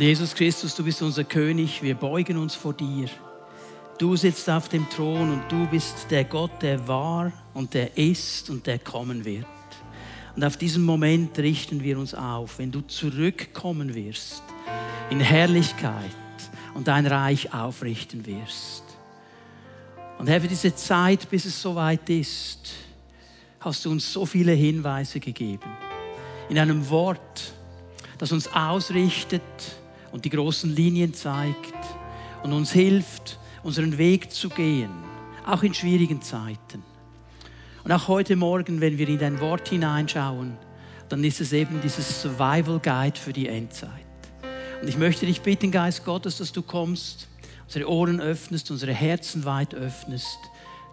Jesus Christus, du bist unser König, wir beugen uns vor dir. Du sitzt auf dem Thron und du bist der Gott, der war und der ist und der kommen wird. Und auf diesen Moment richten wir uns auf, wenn du zurückkommen wirst in Herrlichkeit und dein Reich aufrichten wirst. Und Herr, für diese Zeit, bis es soweit ist, hast du uns so viele Hinweise gegeben. In einem Wort, das uns ausrichtet, und die großen Linien zeigt und uns hilft, unseren Weg zu gehen, auch in schwierigen Zeiten. Und auch heute Morgen, wenn wir in dein Wort hineinschauen, dann ist es eben dieses Survival Guide für die Endzeit. Und ich möchte dich bitten, Geist Gottes, dass du kommst, unsere Ohren öffnest, unsere Herzen weit öffnest,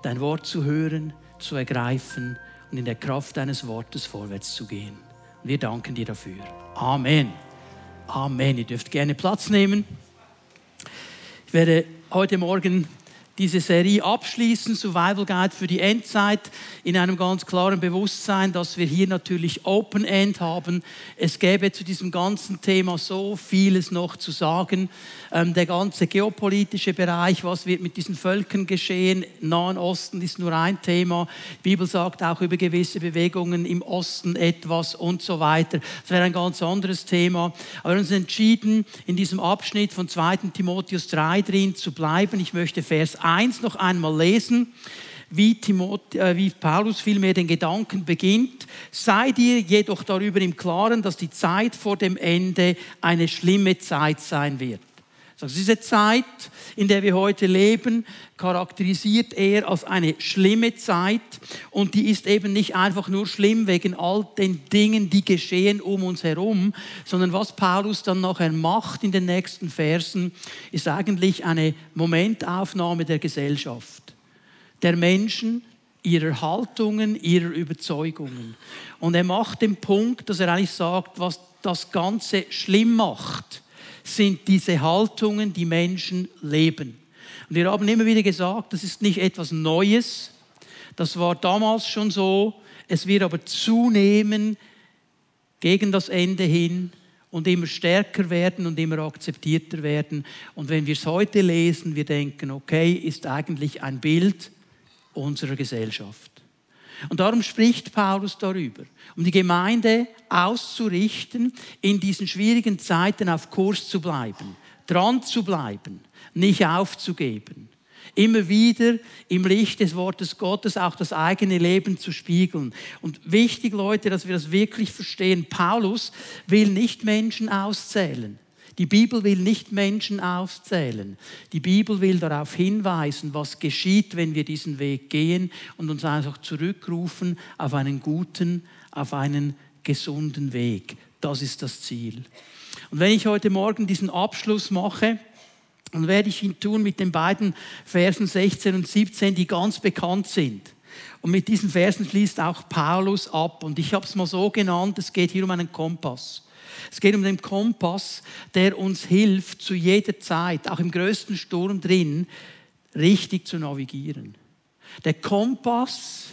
dein Wort zu hören, zu ergreifen und in der Kraft deines Wortes vorwärts zu gehen. Und wir danken dir dafür. Amen. Amen. Ihr dürft gerne Platz nehmen. Ich werde heute Morgen diese Serie abschließen, Survival Guide für die Endzeit, in einem ganz klaren Bewusstsein, dass wir hier natürlich Open End haben. Es gäbe zu diesem ganzen Thema so vieles noch zu sagen. Ähm, der ganze geopolitische Bereich, was wird mit diesen Völkern geschehen? Nahen Osten ist nur ein Thema. Die Bibel sagt auch über gewisse Bewegungen im Osten etwas und so weiter. Das wäre ein ganz anderes Thema. Aber wir haben uns entschieden, in diesem Abschnitt von 2. Timotheus 3 drin zu bleiben. Ich möchte Vers 1 noch einmal lesen wie, Timoth äh, wie Paulus vielmehr den Gedanken beginnt. Sei dir jedoch darüber im Klaren, dass die Zeit vor dem Ende eine schlimme Zeit sein wird. Also diese Zeit, in der wir heute leben, charakterisiert er als eine schlimme Zeit und die ist eben nicht einfach nur schlimm wegen all den Dingen, die geschehen um uns herum, sondern was Paulus dann nachher macht in den nächsten Versen, ist eigentlich eine Momentaufnahme der Gesellschaft, der Menschen, ihrer Haltungen, ihrer Überzeugungen. Und er macht den Punkt, dass er eigentlich sagt, was das Ganze schlimm macht sind diese Haltungen, die Menschen leben. Und wir haben immer wieder gesagt, das ist nicht etwas Neues. Das war damals schon so. Es wird aber zunehmen gegen das Ende hin und immer stärker werden und immer akzeptierter werden. Und wenn wir es heute lesen, wir denken, okay, ist eigentlich ein Bild unserer Gesellschaft. Und darum spricht Paulus darüber, um die Gemeinde auszurichten, in diesen schwierigen Zeiten auf Kurs zu bleiben, dran zu bleiben, nicht aufzugeben. Immer wieder im Licht des Wortes Gottes auch das eigene Leben zu spiegeln. Und wichtig, Leute, dass wir das wirklich verstehen. Paulus will nicht Menschen auszählen. Die Bibel will nicht Menschen auszählen. Die Bibel will darauf hinweisen, was geschieht, wenn wir diesen Weg gehen und uns einfach zurückrufen auf einen guten, auf einen gesunden Weg. Das ist das Ziel. Und wenn ich heute Morgen diesen Abschluss mache, dann werde ich ihn tun mit den beiden Versen 16 und 17, die ganz bekannt sind. Und mit diesen Versen schließt auch Paulus ab. Und ich habe es mal so genannt, es geht hier um einen Kompass. Es geht um den Kompass, der uns hilft, zu jeder Zeit, auch im größten Sturm drin, richtig zu navigieren. Der Kompass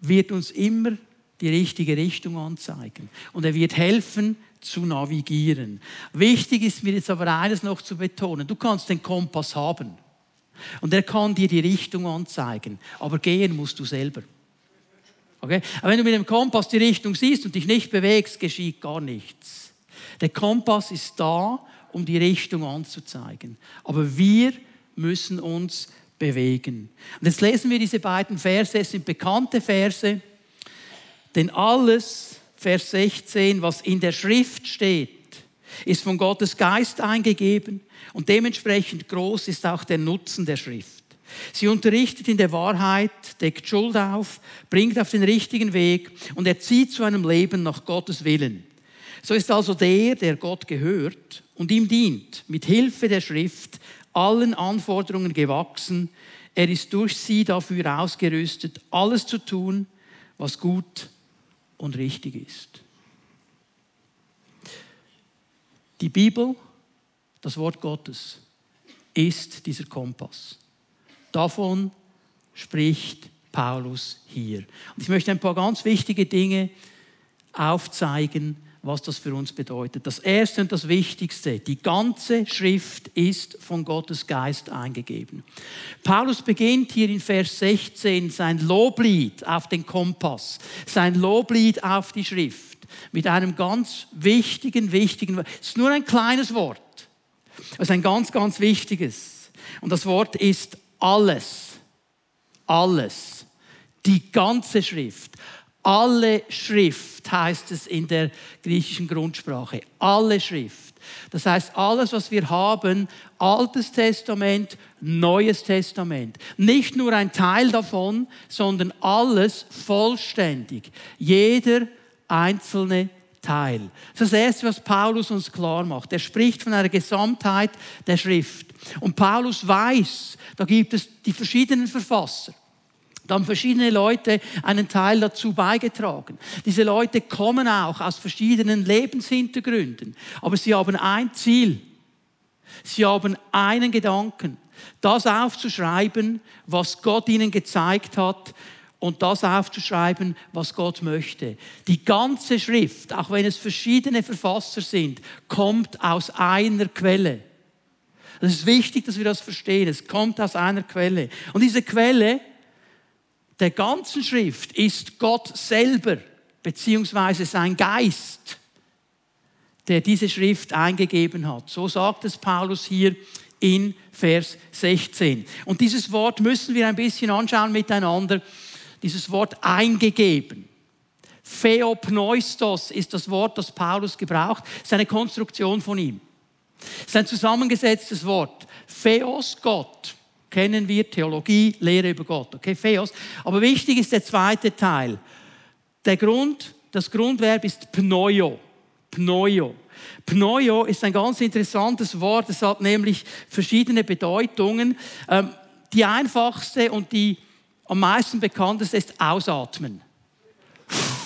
wird uns immer die richtige Richtung anzeigen. Und er wird helfen, zu navigieren. Wichtig ist mir jetzt aber eines noch zu betonen. Du kannst den Kompass haben. Und er kann dir die Richtung anzeigen. Aber gehen musst du selber. Okay? Aber wenn du mit dem Kompass die Richtung siehst und dich nicht bewegst, geschieht gar nichts. Der Kompass ist da, um die Richtung anzuzeigen. Aber wir müssen uns bewegen. Und jetzt lesen wir diese beiden Verse, es sind bekannte Verse, denn alles, Vers 16, was in der Schrift steht, ist von Gottes Geist eingegeben und dementsprechend groß ist auch der Nutzen der Schrift. Sie unterrichtet in der Wahrheit, deckt Schuld auf, bringt auf den richtigen Weg und erzieht zu einem Leben nach Gottes Willen. So ist also der, der Gott gehört und ihm dient, mit Hilfe der Schrift allen Anforderungen gewachsen. Er ist durch sie dafür ausgerüstet, alles zu tun, was gut und richtig ist. Die Bibel, das Wort Gottes, ist dieser Kompass. Davon spricht Paulus hier. Und ich möchte ein paar ganz wichtige Dinge aufzeigen, was das für uns bedeutet. Das Erste und das Wichtigste, die ganze Schrift ist von Gottes Geist eingegeben. Paulus beginnt hier in Vers 16 sein Loblied auf den Kompass, sein Loblied auf die Schrift mit einem ganz wichtigen, wichtigen, es ist nur ein kleines Wort, es ist ein ganz, ganz wichtiges. Und das Wort ist alles. Alles. Die ganze Schrift. Alle Schrift heißt es in der griechischen Grundsprache. Alle Schrift. Das heißt, alles, was wir haben, Altes Testament, Neues Testament. Nicht nur ein Teil davon, sondern alles vollständig. Jeder einzelne Teil. Das ist das Erste, was Paulus uns klar macht. Er spricht von einer Gesamtheit der Schrift. Und Paulus weiß, da gibt es die verschiedenen Verfasser. Da haben verschiedene Leute einen Teil dazu beigetragen. Diese Leute kommen auch aus verschiedenen Lebenshintergründen. Aber sie haben ein Ziel. Sie haben einen Gedanken. Das aufzuschreiben, was Gott ihnen gezeigt hat und das aufzuschreiben, was Gott möchte. Die ganze Schrift, auch wenn es verschiedene Verfasser sind, kommt aus einer Quelle. Es ist wichtig, dass wir das verstehen. Es kommt aus einer Quelle. Und diese Quelle der ganzen Schrift ist Gott selber, beziehungsweise sein Geist, der diese Schrift eingegeben hat. So sagt es Paulus hier in Vers 16. Und dieses Wort müssen wir ein bisschen anschauen miteinander. Dieses Wort eingegeben. Theopneustos ist das Wort, das Paulus gebraucht. Das ist eine Konstruktion von ihm. Es ist ein zusammengesetztes Wort. Theos, Gott kennen wir Theologie, Lehre über Gott. Okay, Theos. Aber wichtig ist der zweite Teil. Der Grund, das Grundverb ist Pneio. Pneio. Pneio ist ein ganz interessantes Wort. Es hat nämlich verschiedene Bedeutungen. Ähm, die einfachste und die am meisten bekannteste ist Ausatmen.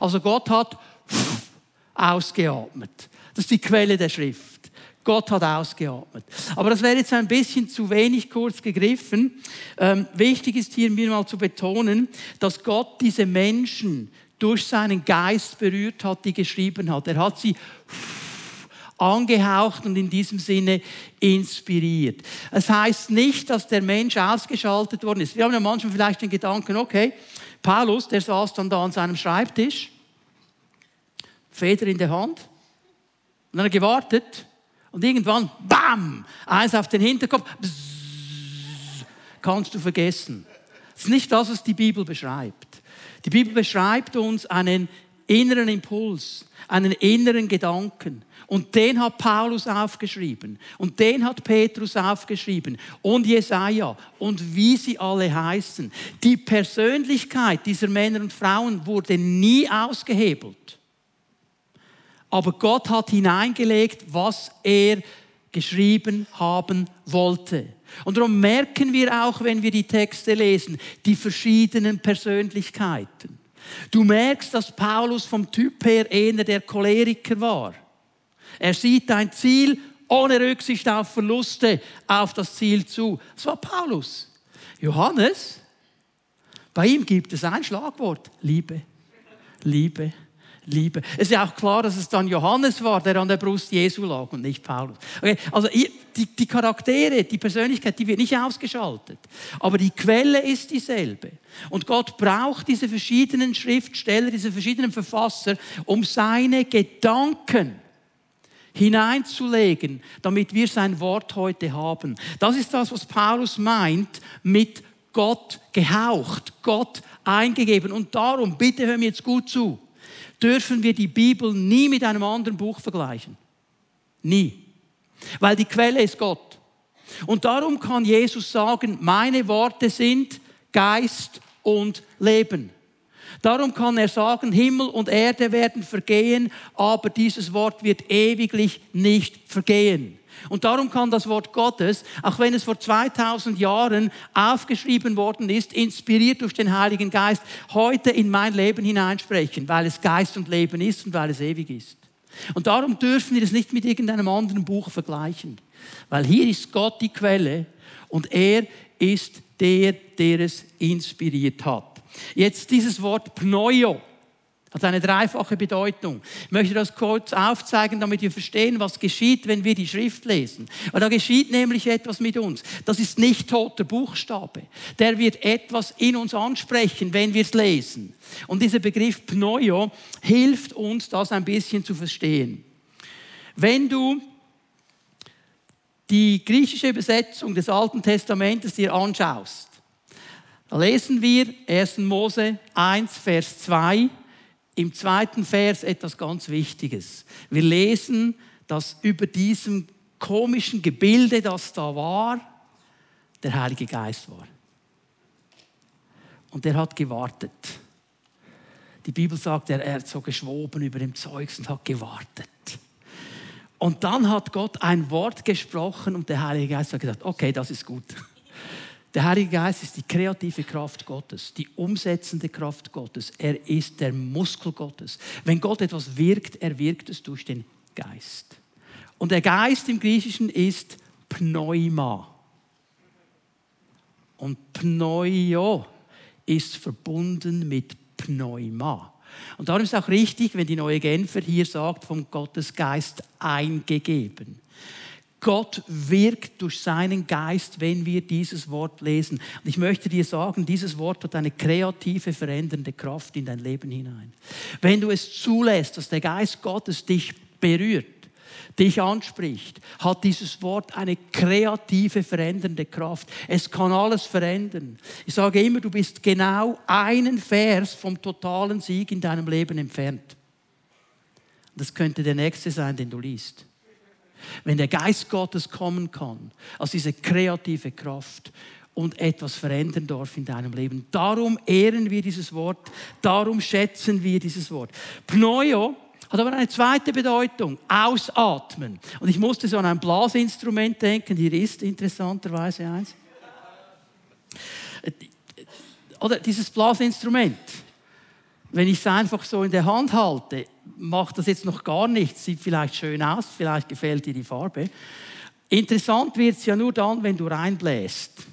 Also Gott hat ausgeatmet. Das ist die Quelle der Schrift. Gott hat ausgeatmet. Aber das wäre jetzt ein bisschen zu wenig kurz gegriffen. Ähm, wichtig ist hier mir mal zu betonen, dass Gott diese Menschen durch seinen Geist berührt hat, die geschrieben hat. Er hat sie angehaucht und in diesem Sinne inspiriert. Es heißt nicht, dass der Mensch ausgeschaltet worden ist. Wir haben ja manchmal vielleicht den Gedanken, okay, Paulus, der saß dann da an seinem Schreibtisch, Feder in der Hand, und dann hat er gewartet, und irgendwann, bam, eins auf den Hinterkopf, bzz, kannst du vergessen. Das ist nicht das, was die Bibel beschreibt. Die Bibel beschreibt uns einen inneren Impuls, einen inneren Gedanken. Und den hat Paulus aufgeschrieben. Und den hat Petrus aufgeschrieben. Und Jesaja. Und wie sie alle heißen. Die Persönlichkeit dieser Männer und Frauen wurde nie ausgehebelt. Aber Gott hat hineingelegt, was er geschrieben haben wollte. Und darum merken wir auch, wenn wir die Texte lesen, die verschiedenen Persönlichkeiten. Du merkst, dass Paulus vom Typ her eher der Choleriker war. Er sieht ein Ziel ohne Rücksicht auf Verluste auf das Ziel zu. Das war Paulus. Johannes, bei ihm gibt es ein Schlagwort, Liebe. Liebe. Liebe. Es ist ja auch klar, dass es dann Johannes war, der an der Brust Jesu lag und nicht Paulus. Okay, also die, die Charaktere, die Persönlichkeit, die wird nicht ausgeschaltet. Aber die Quelle ist dieselbe. Und Gott braucht diese verschiedenen Schriftsteller, diese verschiedenen Verfasser, um seine Gedanken hineinzulegen, damit wir sein Wort heute haben. Das ist das, was Paulus meint mit Gott gehaucht, Gott eingegeben. Und darum, bitte hör mir jetzt gut zu dürfen wir die Bibel nie mit einem anderen Buch vergleichen. Nie. Weil die Quelle ist Gott. Und darum kann Jesus sagen, meine Worte sind Geist und Leben. Darum kann er sagen, Himmel und Erde werden vergehen, aber dieses Wort wird ewiglich nicht vergehen. Und darum kann das Wort Gottes, auch wenn es vor 2000 Jahren aufgeschrieben worden ist, inspiriert durch den Heiligen Geist, heute in mein Leben hineinsprechen, weil es Geist und Leben ist und weil es ewig ist. Und darum dürfen wir es nicht mit irgendeinem anderen Buch vergleichen, weil hier ist Gott die Quelle und er ist der, der es inspiriert hat. Jetzt dieses Wort Pneio Hat eine dreifache Bedeutung. Ich möchte das kurz aufzeigen, damit wir verstehen, was geschieht, wenn wir die Schrift lesen. Weil da geschieht nämlich etwas mit uns. Das ist nicht toter Buchstabe. Der wird etwas in uns ansprechen, wenn wir es lesen. Und dieser Begriff Pneuo hilft uns, das ein bisschen zu verstehen. Wenn du die griechische Übersetzung des Alten Testamentes dir anschaust, lesen wir 1. Mose 1, Vers 2 im zweiten Vers etwas ganz Wichtiges. Wir lesen, dass über diesem komischen Gebilde, das da war, der Heilige Geist war. Und er hat gewartet. Die Bibel sagt, er, hat so geschwoben über dem Zeugs und hat gewartet. Und dann hat Gott ein Wort gesprochen und der Heilige Geist hat gesagt, okay, das ist gut. Der Heilige Geist ist die kreative Kraft Gottes, die umsetzende Kraft Gottes. Er ist der Muskel Gottes. Wenn Gott etwas wirkt, er wirkt es durch den Geist. Und der Geist im Griechischen ist Pneuma. Und Pneuo ist verbunden mit Pneuma. Und darum ist es auch richtig, wenn die neue Genfer hier sagt, vom Gottesgeist eingegeben. Gott wirkt durch seinen Geist, wenn wir dieses Wort lesen. Und ich möchte dir sagen, dieses Wort hat eine kreative, verändernde Kraft in dein Leben hinein. Wenn du es zulässt, dass der Geist Gottes dich berührt, dich anspricht, hat dieses Wort eine kreative, verändernde Kraft. Es kann alles verändern. Ich sage immer, du bist genau einen Vers vom totalen Sieg in deinem Leben entfernt. Das könnte der nächste sein, den du liest. Wenn der Geist Gottes kommen kann, als diese kreative Kraft und etwas verändern darf in deinem Leben. Darum ehren wir dieses Wort, darum schätzen wir dieses Wort. Pneuo hat aber eine zweite Bedeutung, ausatmen. Und ich musste so an ein Blasinstrument denken, hier ist interessanterweise eins. Oder dieses Blasinstrument, wenn ich es einfach so in der Hand halte, macht das jetzt noch gar nichts, sieht vielleicht schön aus, vielleicht gefällt dir die Farbe. Interessant wird es ja nur dann, wenn du reinbläst.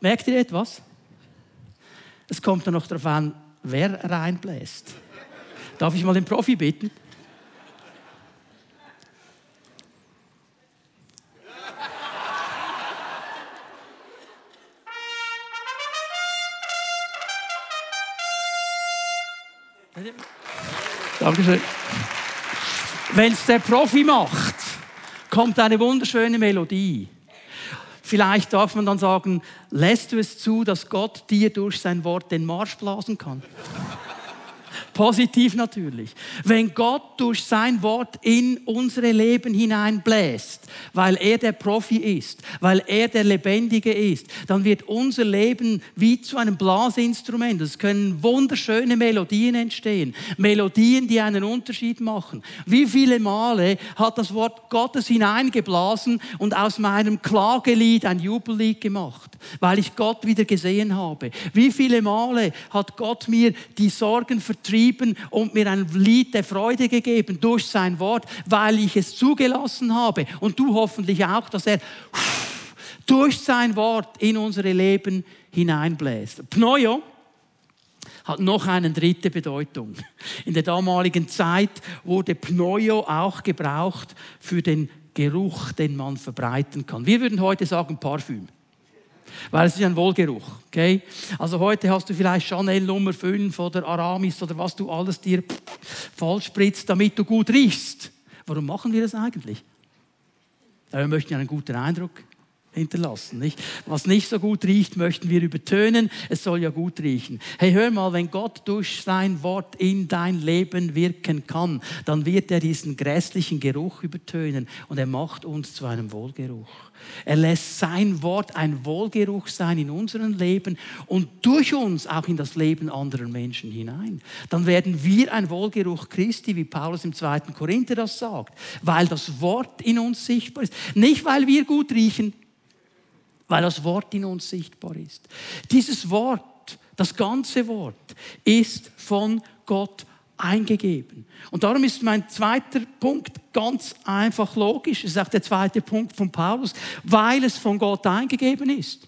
Merkt ihr etwas? Es kommt dann noch darauf an, wer reinbläst. Darf ich mal den Profi bitten? Dankeschön. Wenn es der Profi macht, kommt eine wunderschöne Melodie. Vielleicht darf man dann sagen, lässt du es zu, dass Gott dir durch sein Wort den Marsch blasen kann? Positiv natürlich. Wenn Gott durch sein Wort in unsere Leben hineinbläst, weil er der Profi ist, weil er der Lebendige ist, dann wird unser Leben wie zu einem Blasinstrument. Es können wunderschöne Melodien entstehen. Melodien, die einen Unterschied machen. Wie viele Male hat das Wort Gottes hineingeblasen und aus meinem Klagelied ein Jubellied gemacht, weil ich Gott wieder gesehen habe? Wie viele Male hat Gott mir die Sorgen vertrieben? Geschrieben und mir ein Lied der Freude gegeben durch sein Wort, weil ich es zugelassen habe. Und du hoffentlich auch, dass er durch sein Wort in unsere Leben hineinbläst. Pneuo hat noch eine dritte Bedeutung. In der damaligen Zeit wurde Pneuo auch gebraucht für den Geruch, den man verbreiten kann. Wir würden heute sagen Parfüm weil es ist ein Wohlgeruch. Okay? Also heute hast du vielleicht Chanel Nummer 5 oder Aramis oder was du alles dir voll spritzt, damit du gut riechst. Warum machen wir das eigentlich? Wir möchten ja einen guten Eindruck hinterlassen. Nicht? Was nicht so gut riecht, möchten wir übertönen. Es soll ja gut riechen. Hey, hör mal, wenn Gott durch sein Wort in dein Leben wirken kann, dann wird er diesen grässlichen Geruch übertönen und er macht uns zu einem Wohlgeruch. Er lässt sein Wort ein Wohlgeruch sein in unserem Leben und durch uns auch in das Leben anderer Menschen hinein. Dann werden wir ein Wohlgeruch Christi, wie Paulus im 2. Korinther das sagt, weil das Wort in uns sichtbar ist. Nicht, weil wir gut riechen, weil das Wort in uns sichtbar ist. Dieses Wort, das ganze Wort, ist von Gott eingegeben. Und darum ist mein zweiter Punkt ganz einfach logisch. Es ist auch der zweite Punkt von Paulus, weil es von Gott eingegeben ist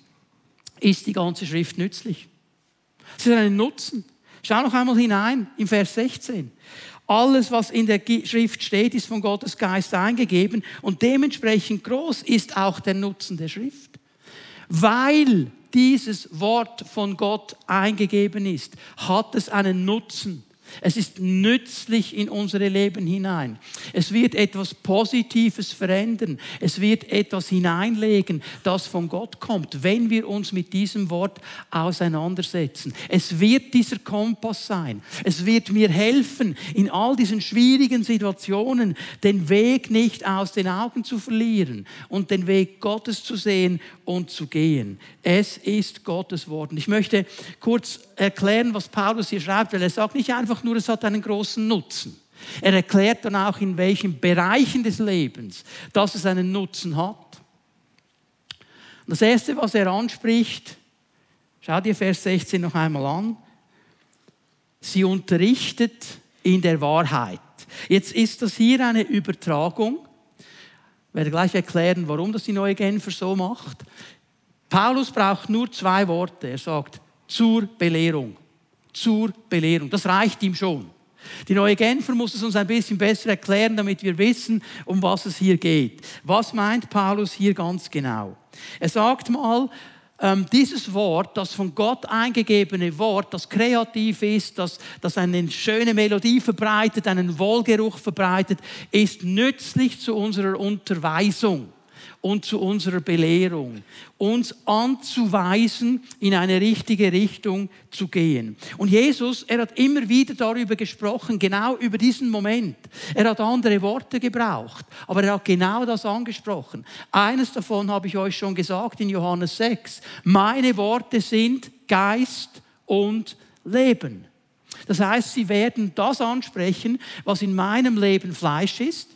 ist die ganze Schrift nützlich. Es ist ein Nutzen. Schau noch einmal hinein im Vers 16. Alles, was in der Schrift steht, ist von Gottes Geist eingegeben und dementsprechend groß ist auch der Nutzen der Schrift. Weil dieses Wort von Gott eingegeben ist, hat es einen Nutzen. Es ist nützlich in unsere Leben hinein. Es wird etwas Positives verändern. Es wird etwas hineinlegen, das von Gott kommt, wenn wir uns mit diesem Wort auseinandersetzen. Es wird dieser Kompass sein. Es wird mir helfen, in all diesen schwierigen Situationen den Weg nicht aus den Augen zu verlieren und den Weg Gottes zu sehen und zu gehen. Es ist Gottes Wort. Ich möchte kurz erklären, was Paulus hier schreibt, weil er sagt nicht einfach nur, es hat einen großen Nutzen. Er erklärt dann auch, in welchen Bereichen des Lebens, dass es einen Nutzen hat. Und das Erste, was er anspricht, schau dir Vers 16 noch einmal an, sie unterrichtet in der Wahrheit. Jetzt ist das hier eine Übertragung. Ich werde gleich erklären, warum das die neue Genfer so macht. Paulus braucht nur zwei Worte. Er sagt, zur Belehrung. Zur Belehrung. Das reicht ihm schon. Die neue Genfer muss es uns ein bisschen besser erklären, damit wir wissen, um was es hier geht. Was meint Paulus hier ganz genau? Er sagt mal, ähm, dieses Wort, das von Gott eingegebene Wort, das kreativ ist, das, das eine schöne Melodie verbreitet, einen Wohlgeruch verbreitet, ist nützlich zu unserer Unterweisung und zu unserer Belehrung, uns anzuweisen, in eine richtige Richtung zu gehen. Und Jesus, er hat immer wieder darüber gesprochen, genau über diesen Moment. Er hat andere Worte gebraucht, aber er hat genau das angesprochen. Eines davon habe ich euch schon gesagt in Johannes 6. Meine Worte sind Geist und Leben. Das heißt, sie werden das ansprechen, was in meinem Leben Fleisch ist,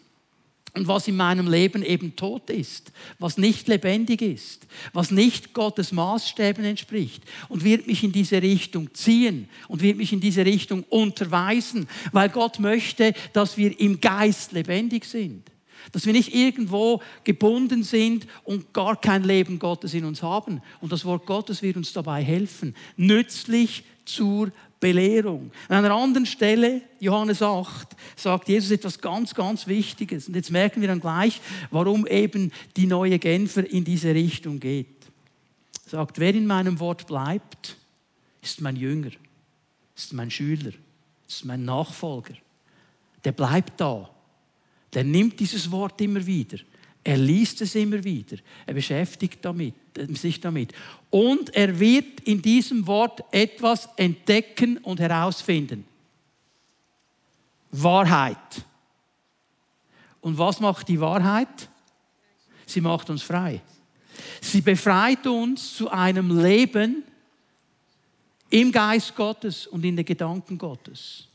und was in meinem Leben eben tot ist, was nicht lebendig ist, was nicht Gottes Maßstäben entspricht und wird mich in diese Richtung ziehen und wird mich in diese Richtung unterweisen, weil Gott möchte, dass wir im Geist lebendig sind. Dass wir nicht irgendwo gebunden sind und gar kein Leben Gottes in uns haben. Und das Wort Gottes wird uns dabei helfen, nützlich zur Belehrung. An einer anderen Stelle, Johannes 8, sagt Jesus etwas ganz, ganz Wichtiges. Und jetzt merken wir dann gleich, warum eben die neue Genfer in diese Richtung geht. Er sagt, wer in meinem Wort bleibt, ist mein Jünger, ist mein Schüler, ist mein Nachfolger. Der bleibt da. Der nimmt dieses Wort immer wieder. Er liest es immer wieder. Er beschäftigt damit, äh, sich damit. Und er wird in diesem Wort etwas entdecken und herausfinden. Wahrheit. Und was macht die Wahrheit? Sie macht uns frei. Sie befreit uns zu einem Leben im Geist Gottes und in den Gedanken Gottes.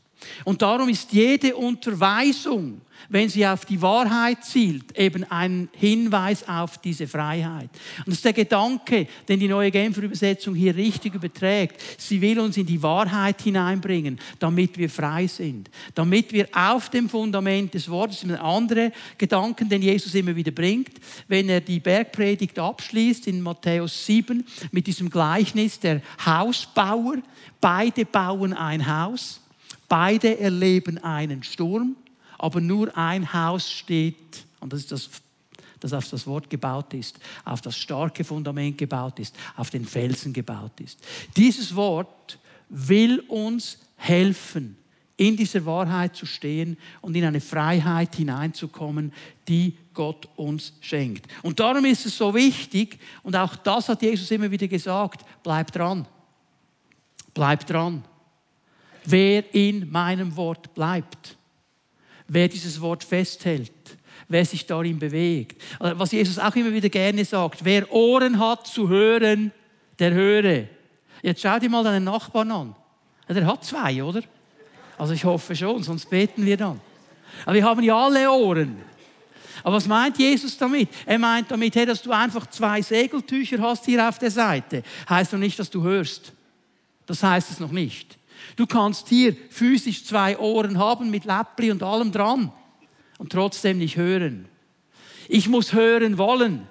Und darum ist jede Unterweisung, wenn sie auf die Wahrheit zielt, eben ein Hinweis auf diese Freiheit. Und das ist der Gedanke, den die neue Genfer Übersetzung hier richtig überträgt. Sie will uns in die Wahrheit hineinbringen, damit wir frei sind. Damit wir auf dem Fundament des Wortes, das ist ein anderer Gedanken, den Jesus immer wieder bringt, wenn er die Bergpredigt abschließt in Matthäus 7 mit diesem Gleichnis der Hausbauer. Beide bauen ein Haus. Beide erleben einen Sturm, aber nur ein Haus steht, und das ist das, das auf das Wort gebaut ist, auf das starke Fundament gebaut ist, auf den Felsen gebaut ist. Dieses Wort will uns helfen, in dieser Wahrheit zu stehen und in eine Freiheit hineinzukommen, die Gott uns schenkt. Und darum ist es so wichtig, und auch das hat Jesus immer wieder gesagt, bleib dran. Bleib dran wer in meinem Wort bleibt, wer dieses Wort festhält, wer sich darin bewegt. Was Jesus auch immer wieder gerne sagt, wer Ohren hat zu hören, der höre. Jetzt schau dir mal deinen Nachbarn an. Der hat zwei, oder? Also ich hoffe schon, sonst beten wir dann. Aber wir haben ja alle Ohren. Aber was meint Jesus damit? Er meint damit, hey, dass du einfach zwei Segeltücher hast hier auf der Seite. Heißt doch nicht, dass du hörst. Das heißt es noch nicht. Du kannst hier physisch zwei Ohren haben mit Läppli und allem dran und trotzdem nicht hören. Ich muss hören wollen.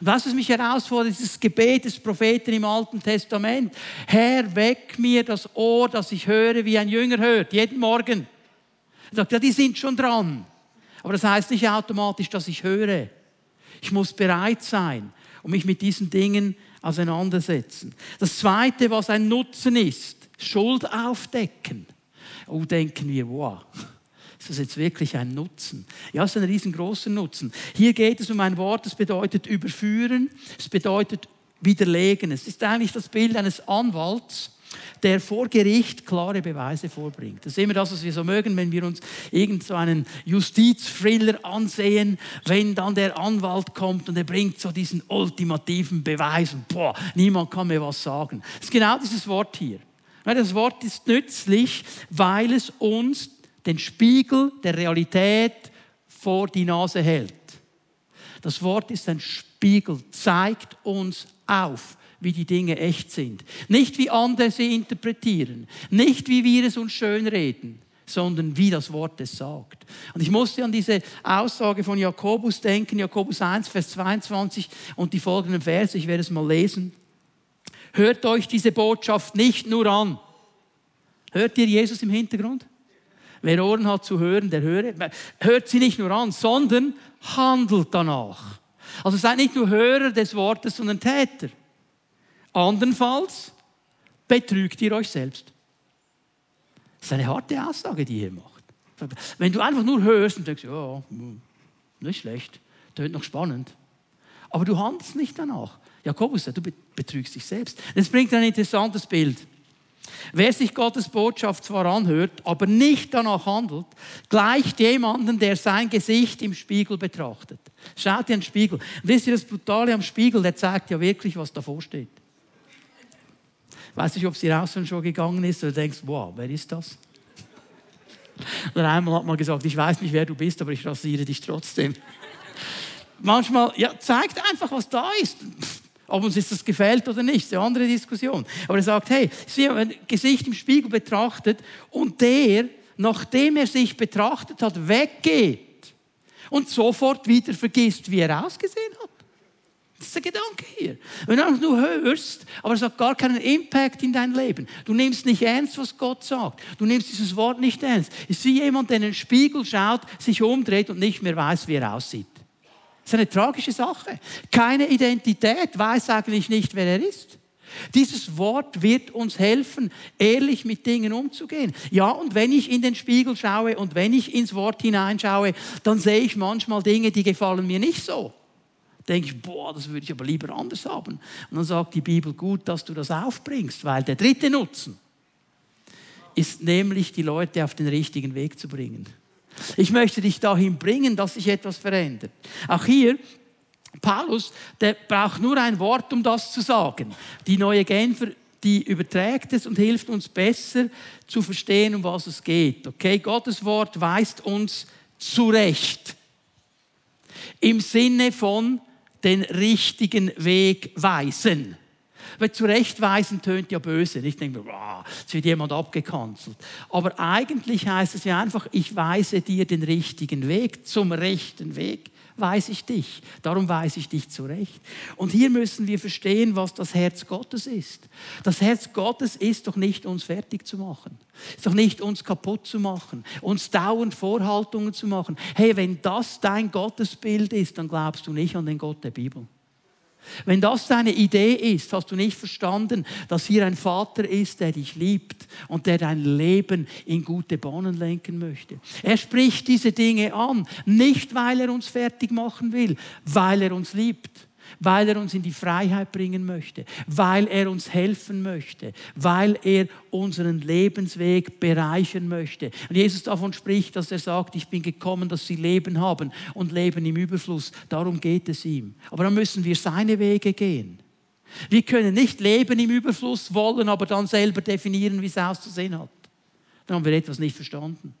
was es mich herausfordert, ist das Gebet des Propheten im Alten Testament. Herr, weck mir das Ohr, dass ich höre, wie ein Jünger hört, jeden Morgen. Er sagt, ja, die sind schon dran. Aber das heißt nicht automatisch, dass ich höre. Ich muss bereit sein und mich mit diesen Dingen auseinandersetzen. Das Zweite, was ein Nutzen ist, Schuld aufdecken. Oh, denken wir, wow, ist das jetzt wirklich ein Nutzen? Ja, es ist ein riesengroßer Nutzen. Hier geht es um ein Wort, das bedeutet überführen, es bedeutet widerlegen. Es ist eigentlich das Bild eines Anwalts, der vor Gericht klare Beweise vorbringt. Das ist immer das, was wir so mögen, wenn wir uns irgendeinen so Justizthriller ansehen, wenn dann der Anwalt kommt und er bringt so diesen ultimativen Beweis und boah, niemand kann mir was sagen. Das ist genau dieses Wort hier. Das Wort ist nützlich, weil es uns den Spiegel der Realität vor die Nase hält. Das Wort ist ein Spiegel, zeigt uns auf, wie die Dinge echt sind. Nicht wie andere sie interpretieren, nicht wie wir es uns schönreden, sondern wie das Wort es sagt. Und ich musste an diese Aussage von Jakobus denken, Jakobus 1, Vers 22 und die folgenden Verse, ich werde es mal lesen. Hört euch diese Botschaft nicht nur an. Hört ihr Jesus im Hintergrund? Wer Ohren hat zu hören, der höre. Hört sie nicht nur an, sondern handelt danach. Also seid nicht nur Hörer des Wortes, sondern Täter. Andernfalls betrügt ihr euch selbst. Das ist eine harte Aussage, die ihr macht. Wenn du einfach nur hörst und denkst, ja, hm, nicht schlecht, tönt noch spannend, aber du handelst nicht danach. Jakobus sagt, du betrügst dich selbst. Das bringt ein interessantes Bild. Wer sich Gottes Botschaft zwar anhört, aber nicht danach handelt, gleicht jemanden, der sein Gesicht im Spiegel betrachtet. Schaut dir den Spiegel. wisst ihr, das Brutale am Spiegel, der zeigt ja wirklich, was davor steht. Weiß nicht, ob sie raus schon gegangen ist oder denkst, wow, wer ist das? Oder einmal hat man gesagt, ich weiß nicht, wer du bist, aber ich rasiere dich trotzdem. Manchmal, ja, zeigt einfach, was da ist. Ob uns das gefällt oder nicht, ist eine andere Diskussion. Aber er sagt, hey, sie haben ein Gesicht im Spiegel betrachtet und der, nachdem er sich betrachtet hat, weggeht und sofort wieder vergisst, wie er ausgesehen hat. Das ist der Gedanke hier. Wenn du nur hörst, aber es hat gar keinen Impact in dein Leben. Du nimmst nicht ernst, was Gott sagt. Du nimmst dieses Wort nicht ernst. Es ist wie jemand, der in den Spiegel schaut, sich umdreht und nicht mehr weiß, wie er aussieht. Das ist eine tragische Sache. Keine Identität, weiß eigentlich nicht, wer er ist. Dieses Wort wird uns helfen, ehrlich mit Dingen umzugehen. Ja, und wenn ich in den Spiegel schaue und wenn ich ins Wort hineinschaue, dann sehe ich manchmal Dinge, die gefallen mir nicht so denke ich, boah, das würde ich aber lieber anders haben. Und dann sagt die Bibel, gut, dass du das aufbringst, weil der dritte Nutzen ist nämlich, die Leute auf den richtigen Weg zu bringen. Ich möchte dich dahin bringen, dass sich etwas verändert. Auch hier, Paulus, der braucht nur ein Wort, um das zu sagen. Die neue Genfer, die überträgt es und hilft uns besser zu verstehen, um was es geht. Okay, Gottes Wort weist uns zurecht. Im Sinne von, den richtigen Weg weisen. Weil zurechtweisen tönt ja böse. Ich denke, wow, jetzt wird jemand abgekanzelt. Aber eigentlich heißt es ja einfach, ich weise dir den richtigen Weg, zum rechten Weg weise ich dich. Darum weise ich dich zurecht. Und hier müssen wir verstehen, was das Herz Gottes ist. Das Herz Gottes ist doch nicht, uns fertig zu machen. Ist doch nicht, uns kaputt zu machen, uns dauernd Vorhaltungen zu machen. Hey, wenn das dein Gottesbild ist, dann glaubst du nicht an den Gott der Bibel. Wenn das deine Idee ist, hast du nicht verstanden, dass hier ein Vater ist, der dich liebt und der dein Leben in gute Bahnen lenken möchte. Er spricht diese Dinge an, nicht weil er uns fertig machen will, weil er uns liebt weil er uns in die Freiheit bringen möchte, weil er uns helfen möchte, weil er unseren Lebensweg bereichern möchte. Und Jesus davon spricht, dass er sagt, ich bin gekommen, dass sie Leben haben und Leben im Überfluss. Darum geht es ihm. Aber dann müssen wir seine Wege gehen. Wir können nicht Leben im Überfluss wollen, aber dann selber definieren, wie es auszusehen hat. Dann haben wir etwas nicht verstanden.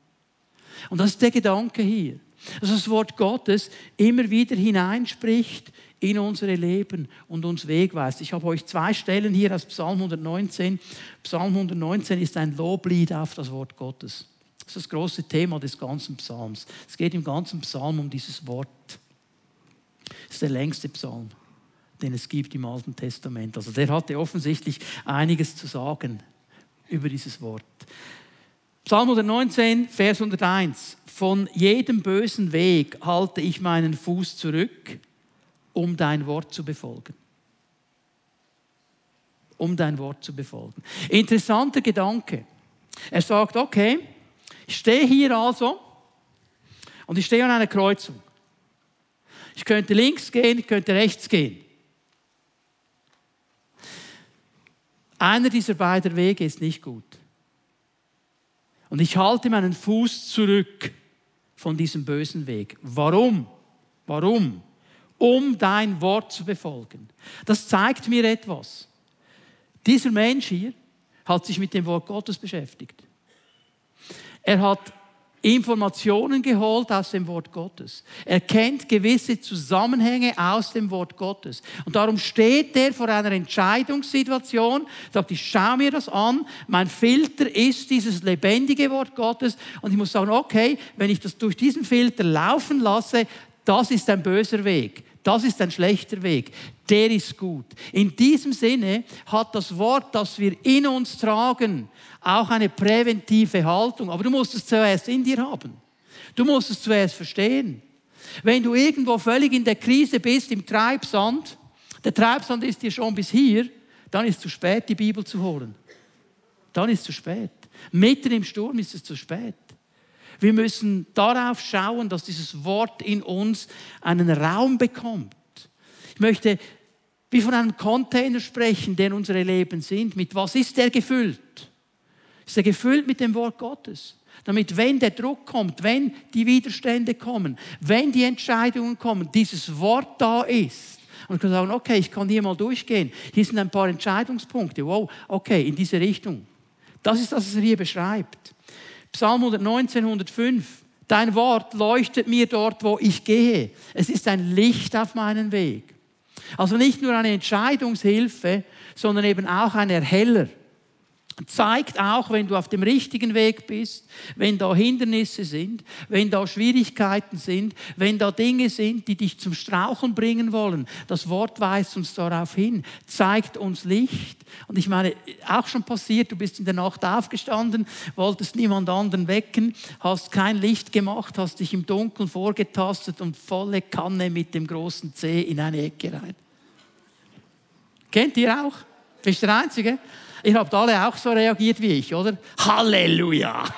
Und das ist der Gedanke hier. Dass das Wort Gottes immer wieder hineinspricht in unsere Leben und uns wegweist. Ich habe euch zwei Stellen hier aus Psalm 119. Psalm 119 ist ein Loblied auf das Wort Gottes. Das ist das große Thema des ganzen Psalms. Es geht im ganzen Psalm um dieses Wort. Das ist der längste Psalm. den es gibt im Alten Testament. Also der hatte offensichtlich einiges zu sagen über dieses Wort. Psalm 119, Vers 101. Von jedem bösen Weg halte ich meinen Fuß zurück, um dein Wort zu befolgen. Um dein Wort zu befolgen. Interessanter Gedanke. Er sagt, okay, ich stehe hier also und ich stehe an einer Kreuzung. Ich könnte links gehen, ich könnte rechts gehen. Einer dieser beiden Wege ist nicht gut. Und ich halte meinen Fuß zurück von diesem bösen Weg. Warum? Warum? Um dein Wort zu befolgen. Das zeigt mir etwas. Dieser Mensch hier hat sich mit dem Wort Gottes beschäftigt. Er hat Informationen geholt aus dem Wort Gottes. Er kennt gewisse Zusammenhänge aus dem Wort Gottes. Und darum steht er vor einer Entscheidungssituation, sagt, ich schaue mir das an, mein Filter ist dieses lebendige Wort Gottes und ich muss sagen, okay, wenn ich das durch diesen Filter laufen lasse, das ist ein böser Weg. Das ist ein schlechter Weg. Der ist gut. In diesem Sinne hat das Wort, das wir in uns tragen, auch eine präventive Haltung. Aber du musst es zuerst in dir haben. Du musst es zuerst verstehen. Wenn du irgendwo völlig in der Krise bist, im Treibsand, der Treibsand ist dir schon bis hier, dann ist es zu spät, die Bibel zu holen. Dann ist es zu spät. Mitten im Sturm ist es zu spät. Wir müssen darauf schauen, dass dieses Wort in uns einen Raum bekommt. Ich möchte wie von einem Container sprechen, der unsere Leben sind. Mit was ist der gefüllt? Ist er gefüllt mit dem Wort Gottes? Damit, wenn der Druck kommt, wenn die Widerstände kommen, wenn die Entscheidungen kommen, dieses Wort da ist. Und ich kann sagen, okay, ich kann hier mal durchgehen. Hier sind ein paar Entscheidungspunkte. Wow, okay, in diese Richtung. Das ist, was er hier beschreibt. Psalm 119, 105. Dein Wort leuchtet mir dort, wo ich gehe. Es ist ein Licht auf meinem Weg. Also nicht nur eine Entscheidungshilfe, sondern eben auch ein Erheller zeigt auch, wenn du auf dem richtigen Weg bist, wenn da Hindernisse sind, wenn da Schwierigkeiten sind, wenn da Dinge sind, die dich zum Strauchen bringen wollen. Das Wort weist uns darauf hin, zeigt uns Licht. Und ich meine, auch schon passiert, du bist in der Nacht aufgestanden, wolltest niemand anderen wecken, hast kein Licht gemacht, hast dich im Dunkeln vorgetastet und volle Kanne mit dem großen C in eine Ecke rein. Kennt ihr auch? Bist der Einzige? Ihr habt alle auch so reagiert wie ich, oder? Halleluja!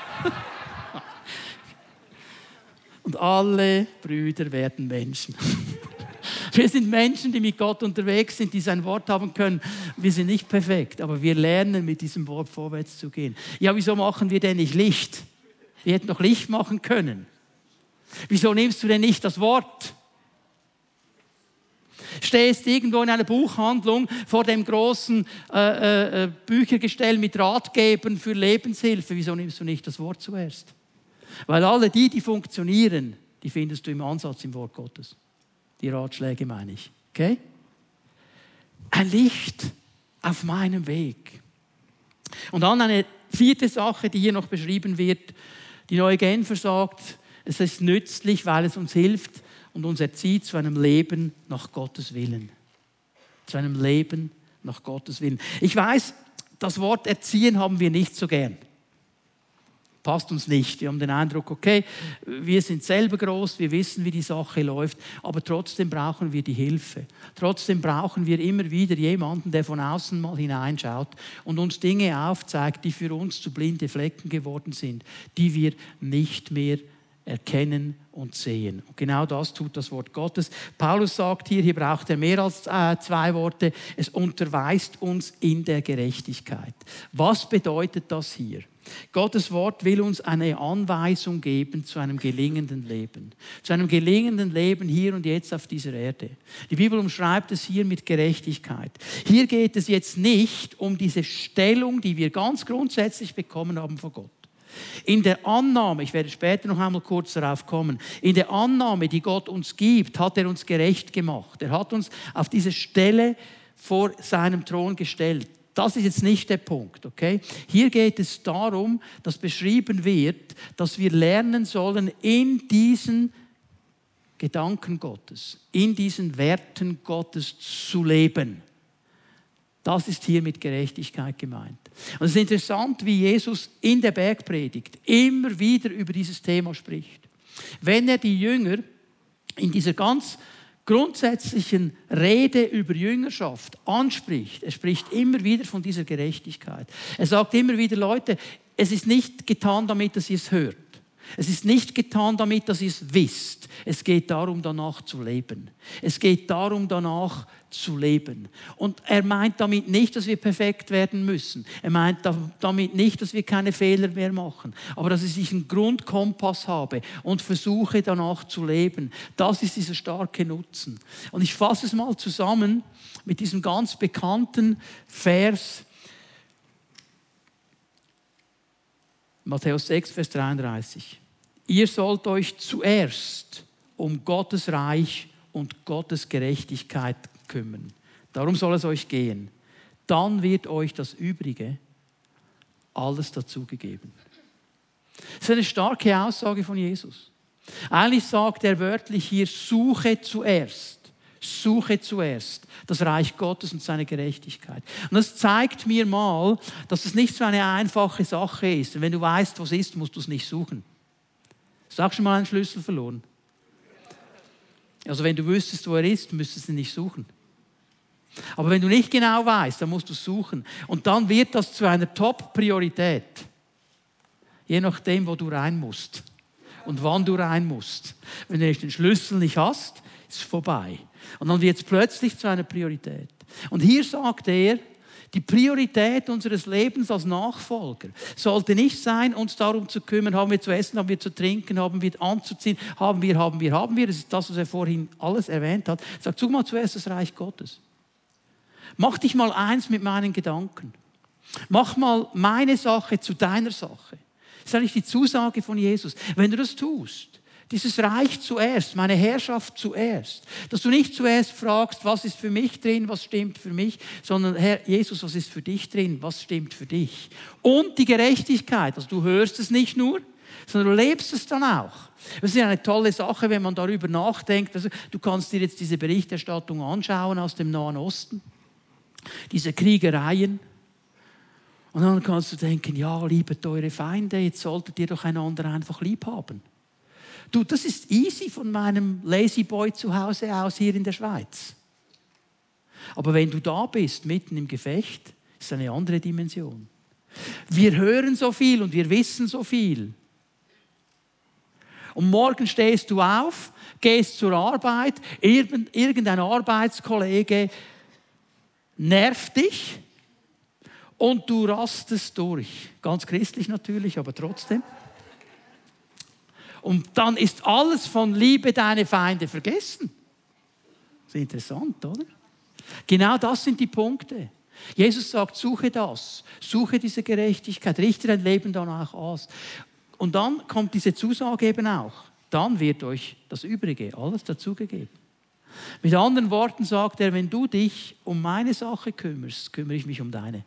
Und alle Brüder werden Menschen. Wir sind Menschen, die mit Gott unterwegs sind, die sein Wort haben können. Wir sind nicht perfekt, aber wir lernen mit diesem Wort vorwärts zu gehen. Ja, wieso machen wir denn nicht Licht? Wir hätten doch Licht machen können. Wieso nimmst du denn nicht das Wort? Stehst irgendwo in einer Buchhandlung vor dem großen äh, äh, äh, Büchergestell mit Ratgebern für Lebenshilfe. Wieso nimmst du nicht das Wort zuerst? Weil alle die, die funktionieren, die findest du im Ansatz im Wort Gottes. Die Ratschläge meine ich. Okay? Ein Licht auf meinem Weg. Und dann eine vierte Sache, die hier noch beschrieben wird. Die neue Genfer sagt, es ist nützlich, weil es uns hilft, und uns erzieht zu einem Leben nach Gottes Willen. Zu einem Leben nach Gottes Willen. Ich weiß, das Wort erziehen haben wir nicht so gern. Passt uns nicht. Wir haben den Eindruck, okay, wir sind selber groß, wir wissen, wie die Sache läuft, aber trotzdem brauchen wir die Hilfe. Trotzdem brauchen wir immer wieder jemanden, der von außen mal hineinschaut und uns Dinge aufzeigt, die für uns zu blinde Flecken geworden sind, die wir nicht mehr erkennen und sehen. Und genau das tut das Wort Gottes. Paulus sagt hier, hier braucht er mehr als äh, zwei Worte, es unterweist uns in der Gerechtigkeit. Was bedeutet das hier? Gottes Wort will uns eine Anweisung geben zu einem gelingenden Leben. Zu einem gelingenden Leben hier und jetzt auf dieser Erde. Die Bibel umschreibt es hier mit Gerechtigkeit. Hier geht es jetzt nicht um diese Stellung, die wir ganz grundsätzlich bekommen haben vor Gott. In der Annahme, ich werde später noch einmal kurz darauf kommen, in der Annahme, die Gott uns gibt, hat er uns gerecht gemacht. Er hat uns auf diese Stelle vor seinem Thron gestellt. Das ist jetzt nicht der Punkt, okay? Hier geht es darum, dass beschrieben wird, dass wir lernen sollen, in diesen Gedanken Gottes, in diesen Werten Gottes zu leben. Das ist hier mit Gerechtigkeit gemeint. Und es ist interessant, wie Jesus in der Bergpredigt immer wieder über dieses Thema spricht. Wenn er die Jünger in dieser ganz grundsätzlichen Rede über Jüngerschaft anspricht, er spricht immer wieder von dieser Gerechtigkeit. Er sagt immer wieder, Leute, es ist nicht getan damit, dass ihr es hört. Es ist nicht getan damit, dass ihr es wisst. Es geht darum, danach zu leben. Es geht darum, danach zu leben. Und er meint damit nicht, dass wir perfekt werden müssen. Er meint damit nicht, dass wir keine Fehler mehr machen. Aber dass ich einen Grundkompass habe und versuche, danach zu leben. Das ist dieser starke Nutzen. Und ich fasse es mal zusammen mit diesem ganz bekannten Vers Matthäus 6, Vers 33. Ihr sollt euch zuerst um Gottes Reich und Gottes Gerechtigkeit kümmern. Darum soll es euch gehen. Dann wird euch das Übrige alles dazugegeben. Das ist eine starke Aussage von Jesus. Eigentlich sagt er wörtlich hier, suche zuerst. Suche zuerst das Reich Gottes und seine Gerechtigkeit. Und das zeigt mir mal, dass es nicht so eine einfache Sache ist. Und wenn du weißt, was ist, musst du es nicht suchen. Sag schon mal einen Schlüssel verloren. Also wenn du wüsstest, wo er ist, müsstest du ihn nicht suchen. Aber wenn du nicht genau weißt, dann musst du suchen. Und dann wird das zu einer Top-Priorität. Je nachdem, wo du rein musst und wann du rein musst. Wenn du den Schlüssel nicht hast, ist es vorbei. Und dann wird es plötzlich zu einer Priorität. Und hier sagt er, die Priorität unseres Lebens als Nachfolger sollte nicht sein, uns darum zu kümmern, haben wir zu essen, haben wir zu trinken, haben wir anzuziehen, haben wir, haben wir, haben wir. Das ist das, was er vorhin alles erwähnt hat. Sag, such mal zuerst das Reich Gottes. Mach dich mal eins mit meinen Gedanken. Mach mal meine Sache zu deiner Sache. Das ist eigentlich die Zusage von Jesus. Wenn du das tust, dieses Reich zuerst, meine Herrschaft zuerst. Dass du nicht zuerst fragst, was ist für mich drin, was stimmt für mich, sondern Herr Jesus, was ist für dich drin, was stimmt für dich. Und die Gerechtigkeit, also du hörst es nicht nur, sondern du lebst es dann auch. Das ist eine tolle Sache, wenn man darüber nachdenkt. Also, du kannst dir jetzt diese Berichterstattung anschauen aus dem Nahen Osten, diese Kriegereien. Und dann kannst du denken, ja, liebet eure Feinde, jetzt solltet ihr doch einander einfach lieb haben. Du, das ist easy von meinem Lazy Boy zu Hause aus hier in der Schweiz. Aber wenn du da bist, mitten im Gefecht, ist eine andere Dimension. Wir hören so viel und wir wissen so viel. Und morgen stehst du auf, gehst zur Arbeit, irgendein Arbeitskollege nervt dich und du rastest durch. Ganz christlich natürlich, aber trotzdem. Und dann ist alles von Liebe deine Feinde vergessen. Das ist interessant, oder? Genau das sind die Punkte. Jesus sagt, suche das, suche diese Gerechtigkeit, richte dein Leben danach aus. Und dann kommt diese Zusage eben auch. Dann wird euch das Übrige, alles dazugegeben. Mit anderen Worten sagt er, wenn du dich um meine Sache kümmerst, kümmere ich mich um deine.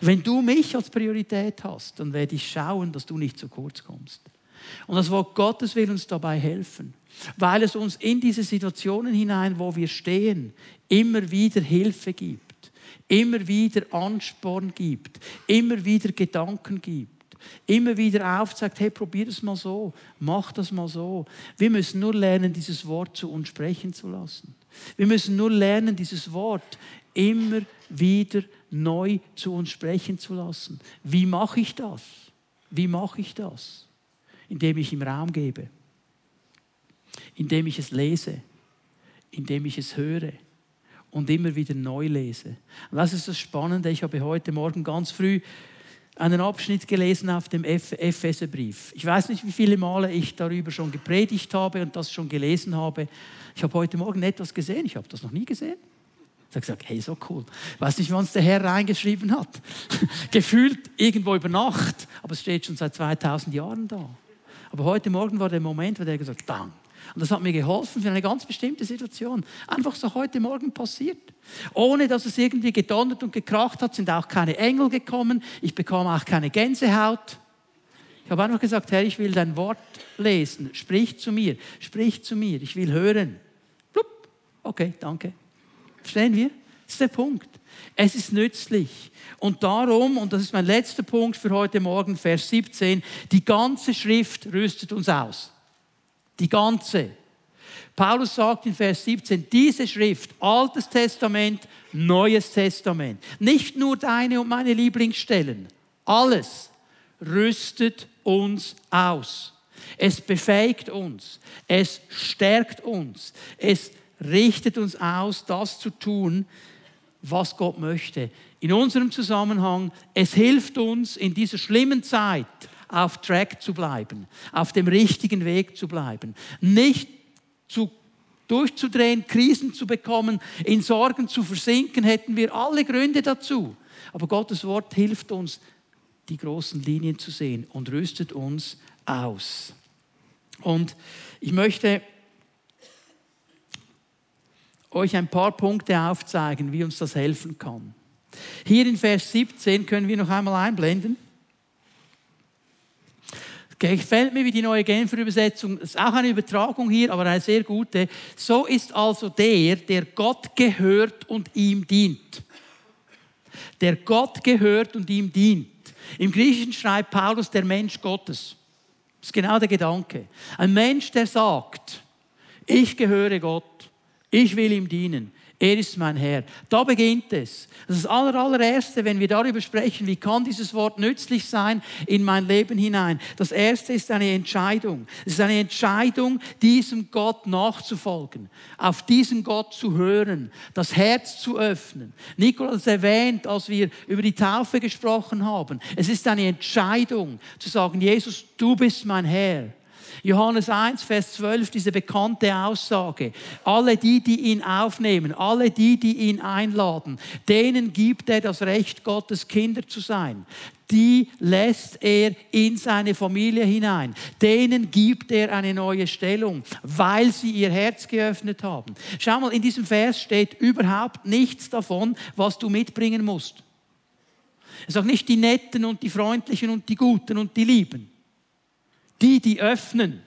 Wenn du mich als Priorität hast, dann werde ich schauen, dass du nicht zu kurz kommst. Und das Wort Gottes will uns dabei helfen, weil es uns in diese Situationen hinein, wo wir stehen, immer wieder Hilfe gibt, immer wieder Ansporn gibt, immer wieder Gedanken gibt immer wieder aufzeigt, hey, probier es mal so, mach das mal so. Wir müssen nur lernen, dieses Wort zu uns sprechen zu lassen. Wir müssen nur lernen, dieses Wort immer wieder neu zu uns sprechen zu lassen. Wie mache ich das? Wie mache ich das? Indem ich ihm Raum gebe, indem ich es lese, indem ich es höre und immer wieder neu lese. Und das ist das Spannende. Ich habe heute Morgen ganz früh einen Abschnitt gelesen auf dem Epheserbrief. Ich weiß nicht, wie viele Male ich darüber schon gepredigt habe und das schon gelesen habe. Ich habe heute Morgen etwas gesehen. Ich habe das noch nie gesehen. Ich habe gesagt, hey, so cool. Ich weiß nicht, wann es der Herr reingeschrieben hat. Gefühlt irgendwo über Nacht, aber es steht schon seit 2000 Jahren da. Aber heute Morgen war der Moment, wo der gesagt hat, bang. Und das hat mir geholfen für eine ganz bestimmte Situation. Einfach so heute Morgen passiert. Ohne dass es irgendwie gedonnert und gekracht hat, sind auch keine Engel gekommen. Ich bekam auch keine Gänsehaut. Ich habe einfach gesagt, Herr, ich will dein Wort lesen. Sprich zu mir, sprich zu mir. Ich will hören. Blub. Okay, danke. Verstehen wir? Das ist der Punkt. Es ist nützlich. Und darum, und das ist mein letzter Punkt für heute Morgen, Vers 17, die ganze Schrift rüstet uns aus. Die ganze. Paulus sagt in Vers 17, diese Schrift, Altes Testament, Neues Testament, nicht nur deine und meine Lieblingsstellen, alles rüstet uns aus. Es befähigt uns, es stärkt uns, es richtet uns aus, das zu tun, was Gott möchte. In unserem Zusammenhang, es hilft uns in dieser schlimmen Zeit auf Track zu bleiben, auf dem richtigen Weg zu bleiben, nicht zu durchzudrehen, Krisen zu bekommen, in Sorgen zu versinken, hätten wir alle Gründe dazu. Aber Gottes Wort hilft uns, die großen Linien zu sehen und rüstet uns aus. Und ich möchte euch ein paar Punkte aufzeigen, wie uns das helfen kann. Hier in Vers 17 können wir noch einmal einblenden. Gefällt mir wie die neue Genfer Übersetzung. Ist auch eine Übertragung hier, aber eine sehr gute. So ist also der, der Gott gehört und ihm dient. Der Gott gehört und ihm dient. Im Griechischen schreibt Paulus der Mensch Gottes. Das ist genau der Gedanke. Ein Mensch, der sagt, ich gehöre Gott, ich will ihm dienen. Er ist mein Herr. Da beginnt es. Das ist das allererste, wenn wir darüber sprechen, wie kann dieses Wort nützlich sein in mein Leben hinein. Das erste ist eine Entscheidung. Es ist eine Entscheidung, diesem Gott nachzufolgen, auf diesen Gott zu hören, das Herz zu öffnen. Nikolaus erwähnt, als wir über die Taufe gesprochen haben. Es ist eine Entscheidung zu sagen, Jesus, du bist mein Herr. Johannes 1, Vers 12, diese bekannte Aussage. Alle die, die ihn aufnehmen, alle die, die ihn einladen, denen gibt er das Recht, Gottes Kinder zu sein die lässt er in seine Familie hinein. Denen gibt er eine neue Stellung, weil sie ihr Herz geöffnet haben. Schau mal, in diesem Vers steht überhaupt nichts davon, was du mitbringen musst. Er sagt nicht die Netten und die Freundlichen und die Guten und die Lieben. Die, die öffnen.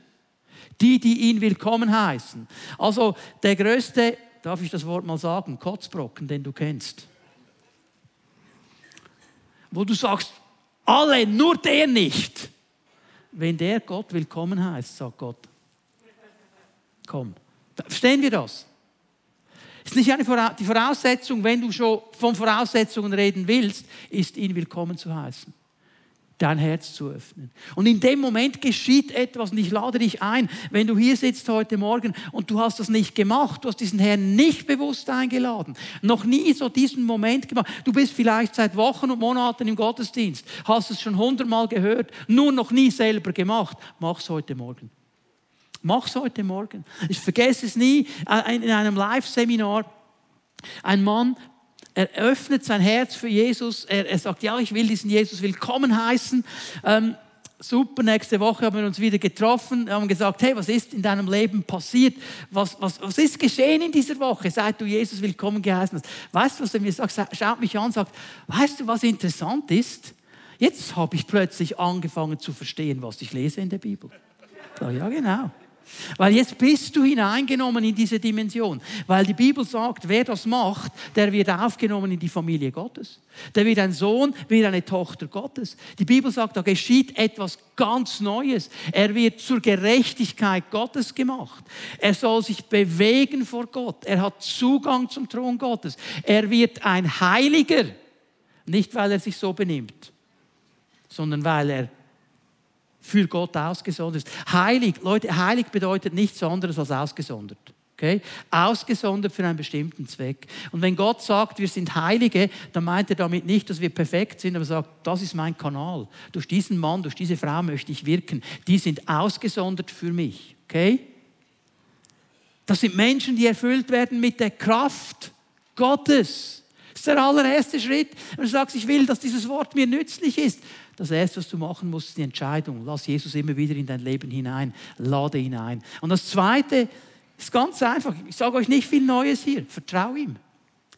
Die, die ihn willkommen heißen. Also der größte, darf ich das Wort mal sagen, Kotzbrocken, den du kennst. Wo du sagst, alle, nur der nicht. Wenn der Gott willkommen heißt, sagt Gott, komm. Verstehen wir das? Ist nicht eine Voraussetzung, wenn du schon von Voraussetzungen reden willst, ist ihn willkommen zu heißen dein Herz zu öffnen. Und in dem Moment geschieht etwas und ich lade dich ein, wenn du hier sitzt heute Morgen und du hast das nicht gemacht, du hast diesen Herrn nicht bewusst eingeladen, noch nie so diesen Moment gemacht. Du bist vielleicht seit Wochen und Monaten im Gottesdienst, hast es schon hundertmal gehört, nur noch nie selber gemacht. Mach's heute Morgen. Mach's heute Morgen. Ich vergesse es nie äh, in einem Live-Seminar. Ein Mann er öffnet sein Herz für Jesus. Er, er sagt, ja, ich will diesen Jesus willkommen heißen. Ähm, super, nächste Woche haben wir uns wieder getroffen, haben gesagt, hey, was ist in deinem Leben passiert? Was, was, was ist geschehen in dieser Woche, seit du Jesus willkommen geheißen hast? Weißt du, was er mir sagt? Schaut mich an und sagt, weißt du, was interessant ist? Jetzt habe ich plötzlich angefangen zu verstehen, was ich lese in der Bibel. Ja, genau. Weil jetzt bist du hineingenommen in diese Dimension. Weil die Bibel sagt, wer das macht, der wird aufgenommen in die Familie Gottes. Der wird ein Sohn, wird eine Tochter Gottes. Die Bibel sagt, da geschieht etwas ganz Neues. Er wird zur Gerechtigkeit Gottes gemacht. Er soll sich bewegen vor Gott. Er hat Zugang zum Thron Gottes. Er wird ein Heiliger. Nicht, weil er sich so benimmt, sondern weil er für Gott ausgesondert ist. Heilig, Leute, heilig bedeutet nichts anderes als ausgesondert. Okay? Ausgesondert für einen bestimmten Zweck. Und wenn Gott sagt, wir sind Heilige, dann meint er damit nicht, dass wir perfekt sind, aber sagt, das ist mein Kanal. Durch diesen Mann, durch diese Frau möchte ich wirken. Die sind ausgesondert für mich. Okay? Das sind Menschen, die erfüllt werden mit der Kraft Gottes. Das ist der allererste Schritt. Wenn du sagst, ich will, dass dieses Wort mir nützlich ist, das Erste, was du machen musst, ist die Entscheidung. Lass Jesus immer wieder in dein Leben hinein. Lade ihn ein. Und das Zweite ist ganz einfach. Ich sage euch nicht viel Neues hier. Vertrau ihm.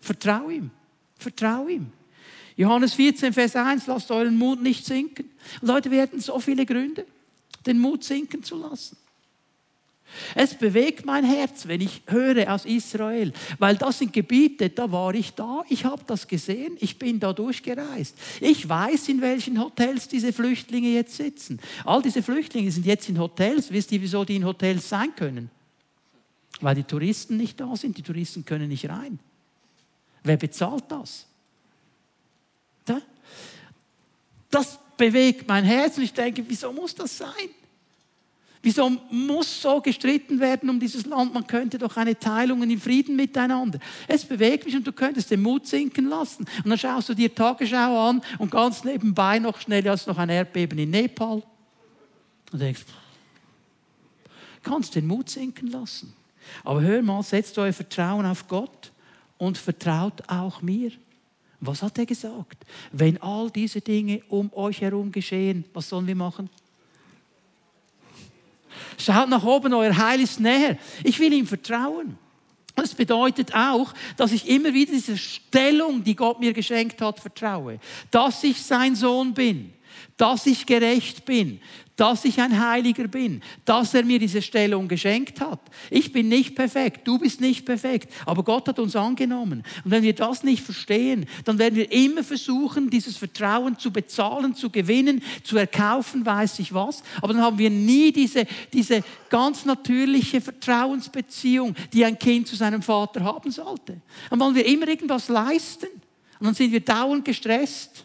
Vertrau ihm. Vertrau ihm. Johannes 14, Vers 1, lasst euren Mut nicht sinken. Leute, wir hätten so viele Gründe, den Mut sinken zu lassen. Es bewegt mein Herz, wenn ich höre aus Israel, weil das sind Gebiete, da war ich da, ich habe das gesehen, ich bin da durchgereist. Ich weiß, in welchen Hotels diese Flüchtlinge jetzt sitzen. All diese Flüchtlinge sind jetzt in Hotels. Wisst ihr, wieso die in Hotels sein können? Weil die Touristen nicht da sind, die Touristen können nicht rein. Wer bezahlt das? Das bewegt mein Herz und ich denke, wieso muss das sein? Wieso muss so gestritten werden um dieses Land? Man könnte doch eine Teilung in Frieden miteinander. Es bewegt mich und du könntest den Mut sinken lassen. Und dann schaust du dir Tagesschau an und ganz nebenbei noch schnell hast noch ein Erdbeben in Nepal. Und denkst, kannst den Mut sinken lassen. Aber hör mal, setzt euer Vertrauen auf Gott und vertraut auch mir. Was hat er gesagt? Wenn all diese Dinge um euch herum geschehen, was sollen wir machen? Schaut nach oben, euer Heil ist näher. Ich will ihm vertrauen. Das bedeutet auch, dass ich immer wieder diese Stellung, die Gott mir geschenkt hat, vertraue. Dass ich sein Sohn bin, dass ich gerecht bin, dass ich ein Heiliger bin, dass er mir diese Stellung geschenkt hat. Ich bin nicht perfekt, du bist nicht perfekt, aber Gott hat uns angenommen. Und wenn wir das nicht verstehen, dann werden wir immer versuchen, dieses Vertrauen zu bezahlen, zu gewinnen, zu erkaufen, weiß ich was. Aber dann haben wir nie diese, diese ganz natürliche Vertrauensbeziehung, die ein Kind zu seinem Vater haben sollte. Dann wollen wir immer irgendwas leisten. Und dann sind wir dauernd gestresst.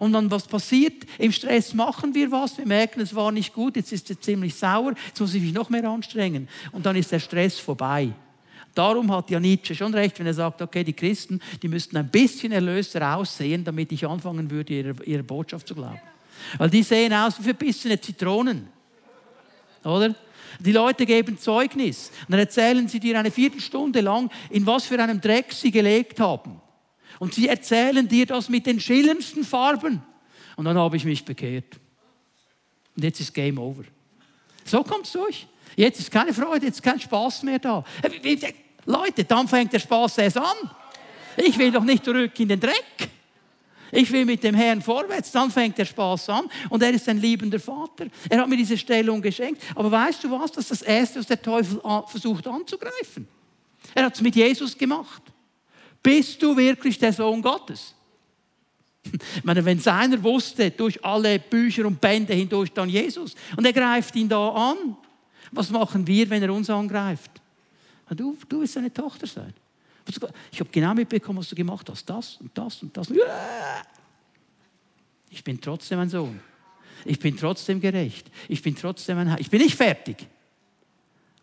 Und dann was passiert? Im Stress machen wir was, wir merken, es war nicht gut, jetzt ist es ziemlich sauer, jetzt muss ich mich noch mehr anstrengen. Und dann ist der Stress vorbei. Darum hat ja Nietzsche schon recht, wenn er sagt, okay, die Christen, die müssten ein bisschen erlöser aussehen, damit ich anfangen würde, ihre, ihre Botschaft zu glauben. Weil die sehen aus wie verbissene Zitronen. Oder? Die Leute geben Zeugnis dann erzählen sie dir eine Viertelstunde lang, in was für einem Dreck sie gelegt haben. Und sie erzählen dir das mit den schillerndsten Farben. Und dann habe ich mich bekehrt. Und jetzt ist Game Over. So kommt es durch. Jetzt ist keine Freude, jetzt ist kein Spaß mehr da. Leute, dann fängt der Spaß erst an. Ich will doch nicht zurück in den Dreck. Ich will mit dem Herrn vorwärts, dann fängt der Spaß an und er ist ein liebender Vater. Er hat mir diese Stellung geschenkt. Aber weißt du was? Das ist das Erste, was der Teufel versucht anzugreifen. Er hat es mit Jesus gemacht. Bist du wirklich der Sohn Gottes? Ich meine, wenn es einer wusste, durch alle Bücher und Bände hindurch, dann Jesus. Und er greift ihn da an. Was machen wir, wenn er uns angreift? Du, du willst seine Tochter sein. Ich habe genau mitbekommen, was du gemacht hast. Das und das und das. Ich bin trotzdem ein Sohn. Ich bin trotzdem gerecht. Ich bin trotzdem ein Heil. Ich bin nicht fertig.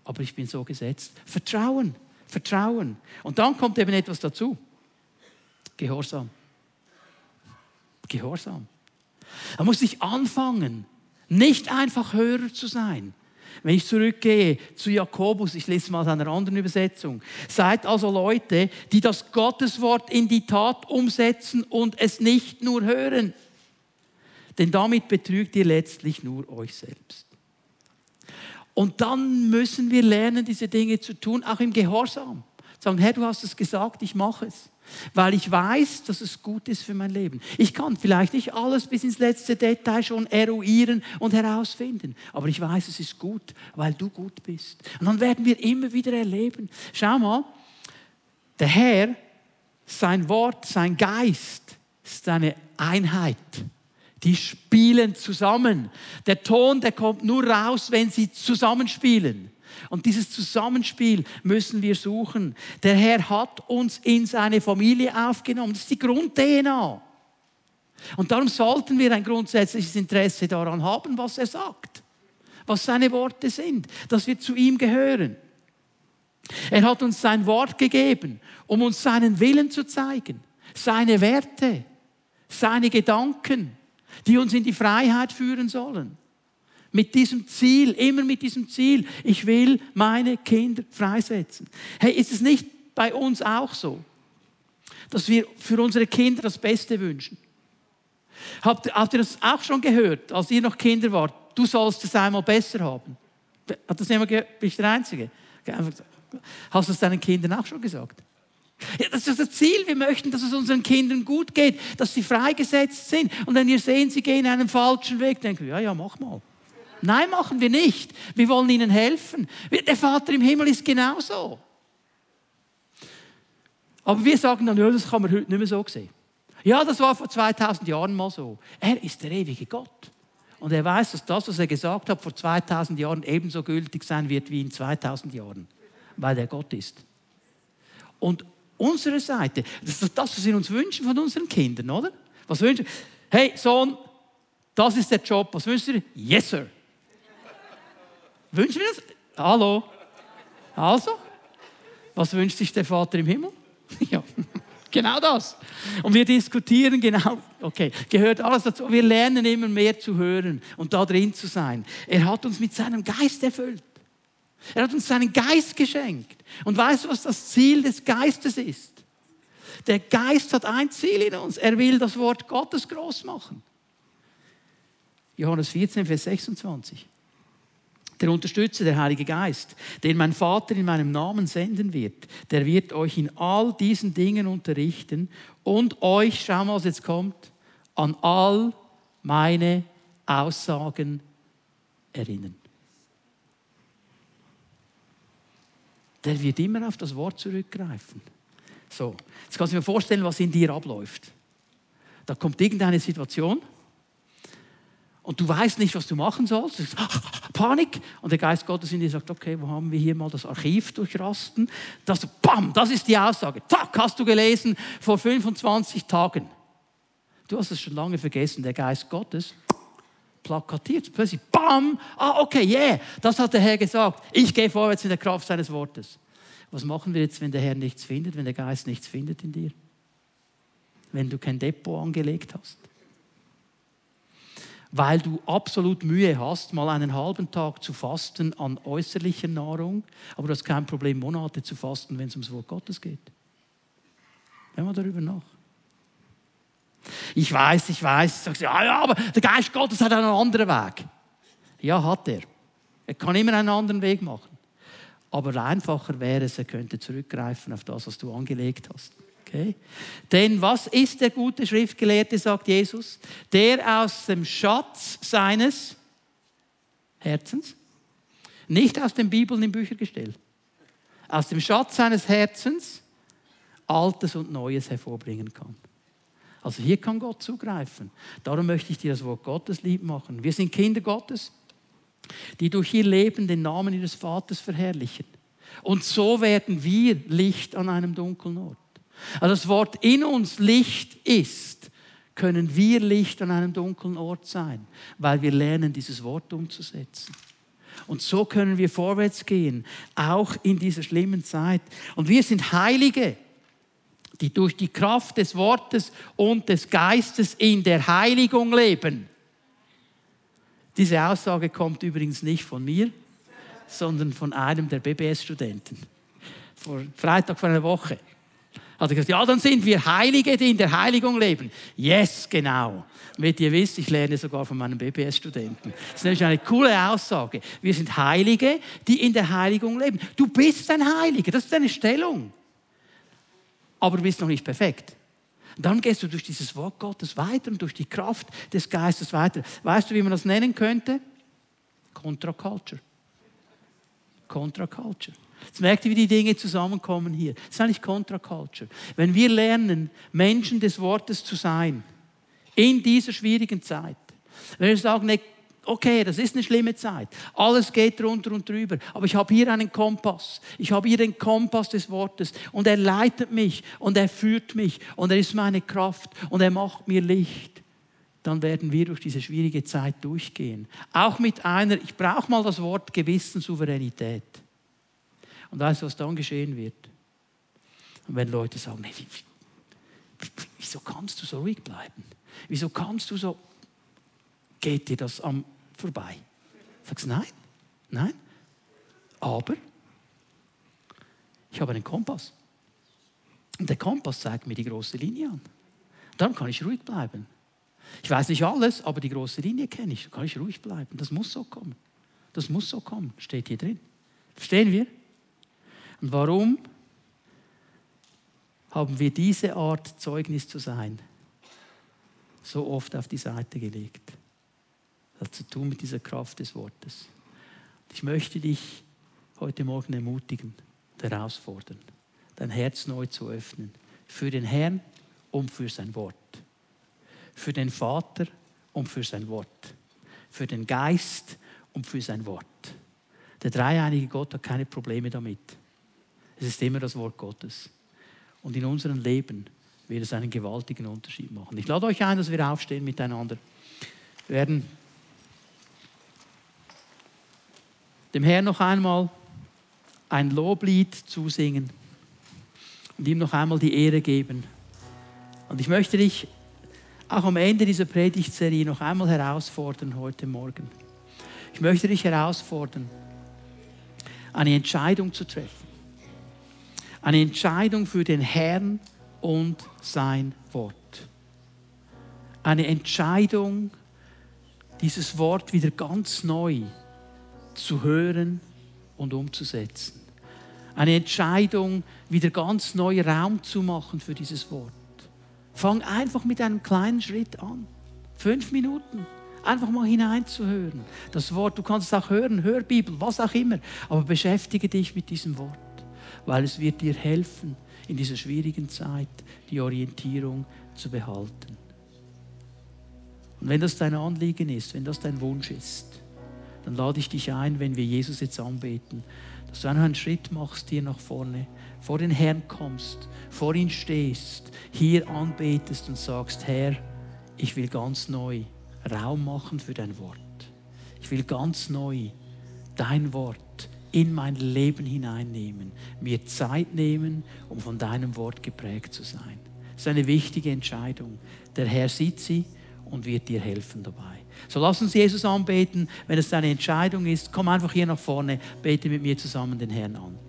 Aber ich bin so gesetzt. Vertrauen. Vertrauen. Und dann kommt eben etwas dazu. Gehorsam. Gehorsam. Da muss ich anfangen, nicht einfach Hörer zu sein. Wenn ich zurückgehe zu Jakobus, ich lese mal aus einer anderen Übersetzung. Seid also Leute, die das Gotteswort in die Tat umsetzen und es nicht nur hören. Denn damit betrügt ihr letztlich nur euch selbst. Und dann müssen wir lernen, diese Dinge zu tun, auch im Gehorsam. Sagen, Herr, du hast es gesagt, ich mache es. Weil ich weiß, dass es gut ist für mein Leben. Ich kann vielleicht nicht alles bis ins letzte Detail schon eruieren und herausfinden. Aber ich weiß, es ist gut, weil du gut bist. Und dann werden wir immer wieder erleben. Schau mal, der Herr, sein Wort, sein Geist ist eine Einheit. Die spielen zusammen. Der Ton, der kommt nur raus, wenn sie zusammenspielen. Und dieses Zusammenspiel müssen wir suchen. Der Herr hat uns in seine Familie aufgenommen. Das ist die Grund-DNA. Und darum sollten wir ein grundsätzliches Interesse daran haben, was er sagt, was seine Worte sind, dass wir zu ihm gehören. Er hat uns sein Wort gegeben, um uns seinen Willen zu zeigen, seine Werte, seine Gedanken die uns in die Freiheit führen sollen. Mit diesem Ziel, immer mit diesem Ziel, ich will meine Kinder freisetzen. Hey, ist es nicht bei uns auch so, dass wir für unsere Kinder das Beste wünschen? Habt, habt ihr das auch schon gehört, als ihr noch Kinder wart? Du sollst es einmal besser haben. Hat das jemand gehört? Bist du der Einzige? Hast du es deinen Kindern auch schon gesagt? Ja, das ist das Ziel. Wir möchten, dass es unseren Kindern gut geht, dass sie freigesetzt sind. Und wenn wir sehen, sie gehen einen falschen Weg, denken wir, ja, ja, mach mal. Nein, machen wir nicht. Wir wollen ihnen helfen. Der Vater im Himmel ist genauso. Aber wir sagen dann, ja, das kann man heute nicht mehr so sehen. Ja, das war vor 2000 Jahren mal so. Er ist der ewige Gott. Und er weiß, dass das, was er gesagt hat, vor 2000 Jahren ebenso gültig sein wird wie in 2000 Jahren, weil er Gott ist. Und unsere Seite, das ist das, was wir uns wünschen von unseren Kindern, oder? Was wünschen Hey, Sohn, das ist der Job. Was wünschst du? Yes, sir. Wünschen wir das? Hallo? Also? Was wünscht sich der Vater im Himmel? ja, genau das. Und wir diskutieren genau, okay, gehört alles dazu. Wir lernen immer mehr zu hören und da drin zu sein. Er hat uns mit seinem Geist erfüllt. Er hat uns seinen Geist geschenkt. Und weißt du, was das Ziel des Geistes ist? Der Geist hat ein Ziel in uns. Er will das Wort Gottes groß machen. Johannes 14, Vers 26. Der Unterstützer, der Heilige Geist, den mein Vater in meinem Namen senden wird, der wird euch in all diesen Dingen unterrichten und euch, schau mal, was jetzt kommt, an all meine Aussagen erinnern. Der wird immer auf das Wort zurückgreifen. So, jetzt kannst du dir vorstellen, was in dir abläuft. Da kommt irgendeine Situation und du weißt nicht, was du machen sollst. Panik. Und der Geist Gottes in dir sagt, okay, wo haben wir hier mal das Archiv durchrasten? Das, bam, das ist die Aussage. Zack, hast du gelesen vor 25 Tagen. Du hast es schon lange vergessen, der Geist Gottes plakatiert. Plötzlich, bam, ah, okay, yeah, das hat der Herr gesagt. Ich gehe vorwärts in der Kraft seines Wortes. Was machen wir jetzt, wenn der Herr nichts findet, wenn der Geist nichts findet in dir? Wenn du kein Depot angelegt hast? weil du absolut Mühe hast, mal einen halben Tag zu fasten an äußerlicher Nahrung, aber du hast kein Problem, Monate zu fasten, wenn es ums Wort Gottes geht. Denken wir darüber nach. Ich weiß, ich weiß, sagst du, ja, ja, aber der Geist Gottes hat einen anderen Weg. Ja, hat er. Er kann immer einen anderen Weg machen. Aber einfacher wäre es, er könnte zurückgreifen auf das, was du angelegt hast. Okay? Denn was ist der gute Schriftgelehrte, sagt Jesus? Der aus dem Schatz seines Herzens, nicht aus den Bibeln in Bücher gestellt, aus dem Schatz seines Herzens Altes und Neues hervorbringen kann. Also hier kann Gott zugreifen. Darum möchte ich dir das Wort Gottes lieb machen. Wir sind Kinder Gottes, die durch ihr Leben den Namen ihres Vaters verherrlichen. Und so werden wir Licht an einem dunklen Ort. Also das Wort in uns Licht ist, können wir Licht an einem dunklen Ort sein, weil wir lernen, dieses Wort umzusetzen. Und so können wir vorwärts gehen, auch in dieser schlimmen Zeit. Und wir sind Heilige, die durch die Kraft des Wortes und des Geistes in der Heiligung leben. Diese Aussage kommt übrigens nicht von mir, sondern von einem der BBS-Studenten. Vor Freitag vor einer Woche. Hat er gesagt, ja, dann sind wir Heilige, die in der Heiligung leben. Yes, genau. Damit ihr wisst, ich lerne sogar von meinen BBS-Studenten. Das ist nämlich eine coole Aussage. Wir sind Heilige, die in der Heiligung leben. Du bist ein Heiliger, das ist deine Stellung. Aber du bist noch nicht perfekt. Dann gehst du durch dieses Wort Gottes weiter und durch die Kraft des Geistes weiter. Weißt du, wie man das nennen könnte? Contra Culture. Contra Culture. Jetzt merkt ihr, wie die Dinge zusammenkommen hier. Das ist eigentlich Contra-Culture. Wenn wir lernen, Menschen des Wortes zu sein, in dieser schwierigen Zeit, wenn wir sagen, okay, das ist eine schlimme Zeit, alles geht drunter und drüber, aber ich habe hier einen Kompass, ich habe hier den Kompass des Wortes und er leitet mich und er führt mich und er ist meine Kraft und er macht mir Licht dann werden wir durch diese schwierige Zeit durchgehen. Auch mit einer, ich brauche mal das Wort Gewissenssouveränität. Und weißt du, was dann geschehen wird? Und wenn Leute sagen, hey, wieso kannst du so ruhig bleiben? Wieso kannst du so, geht dir das am vorbei? Sagst du, nein, nein. Aber ich habe einen Kompass. Und der Kompass zeigt mir die große Linie an. Dann kann ich ruhig bleiben. Ich weiß nicht alles, aber die große Linie kenne ich. Dann kann ich ruhig bleiben. Das muss so kommen. Das muss so kommen. Steht hier drin. Verstehen wir? Und warum? haben wir diese Art Zeugnis zu sein so oft auf die Seite gelegt. Hat zu tun mit dieser Kraft des Wortes. Ich möchte dich heute Morgen ermutigen herausfordern, dein Herz neu zu öffnen für den Herrn und für sein Wort. Für den Vater und für sein Wort. Für den Geist und für sein Wort. Der dreieinige Gott hat keine Probleme damit. Es ist immer das Wort Gottes. Und in unserem Leben wird es einen gewaltigen Unterschied machen. Ich lade euch ein, dass wir aufstehen miteinander. Wir werden dem Herrn noch einmal ein Loblied zusingen und ihm noch einmal die Ehre geben. Und ich möchte dich auch am Ende dieser Predigtserie noch einmal herausfordern heute Morgen. Ich möchte dich herausfordern, eine Entscheidung zu treffen. Eine Entscheidung für den Herrn und sein Wort. Eine Entscheidung, dieses Wort wieder ganz neu zu hören und umzusetzen. Eine Entscheidung, wieder ganz neu Raum zu machen für dieses Wort. Fang einfach mit einem kleinen Schritt an. Fünf Minuten. Einfach mal hineinzuhören. Das Wort, du kannst es auch hören, hör Bibel, was auch immer. Aber beschäftige dich mit diesem Wort, weil es wird dir helfen, in dieser schwierigen Zeit die Orientierung zu behalten. Und wenn das dein Anliegen ist, wenn das dein Wunsch ist, dann lade ich dich ein, wenn wir Jesus jetzt anbeten, dass du einen Schritt machst hier nach vorne, vor den Herrn kommst, vor ihn stehst, hier anbetest und sagst, Herr, ich will ganz neu Raum machen für dein Wort. Ich will ganz neu dein Wort in mein Leben hineinnehmen, mir Zeit nehmen, um von deinem Wort geprägt zu sein. Das ist eine wichtige Entscheidung. Der Herr sieht sie und wird dir helfen dabei. So lass uns Jesus anbeten. Wenn es deine Entscheidung ist, komm einfach hier nach vorne, bete mit mir zusammen den Herrn an.